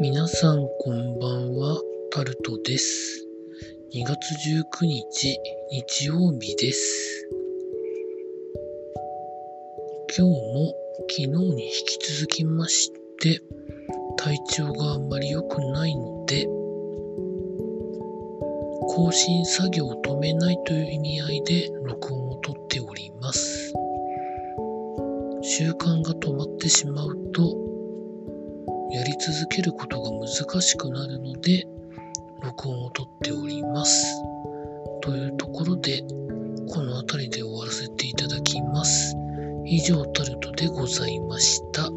皆さんこんばんは、タルトです。2月19日、日曜日です。今日も昨日に引き続きまして、体調があんまり良くないので、更新作業を止めないという意味合いで録音をとっております。習慣が止まってしまうと、やり続けることが難しくなるので、録音をとっております。というところで、この辺りで終わらせていただきます。以上、タルトでございました。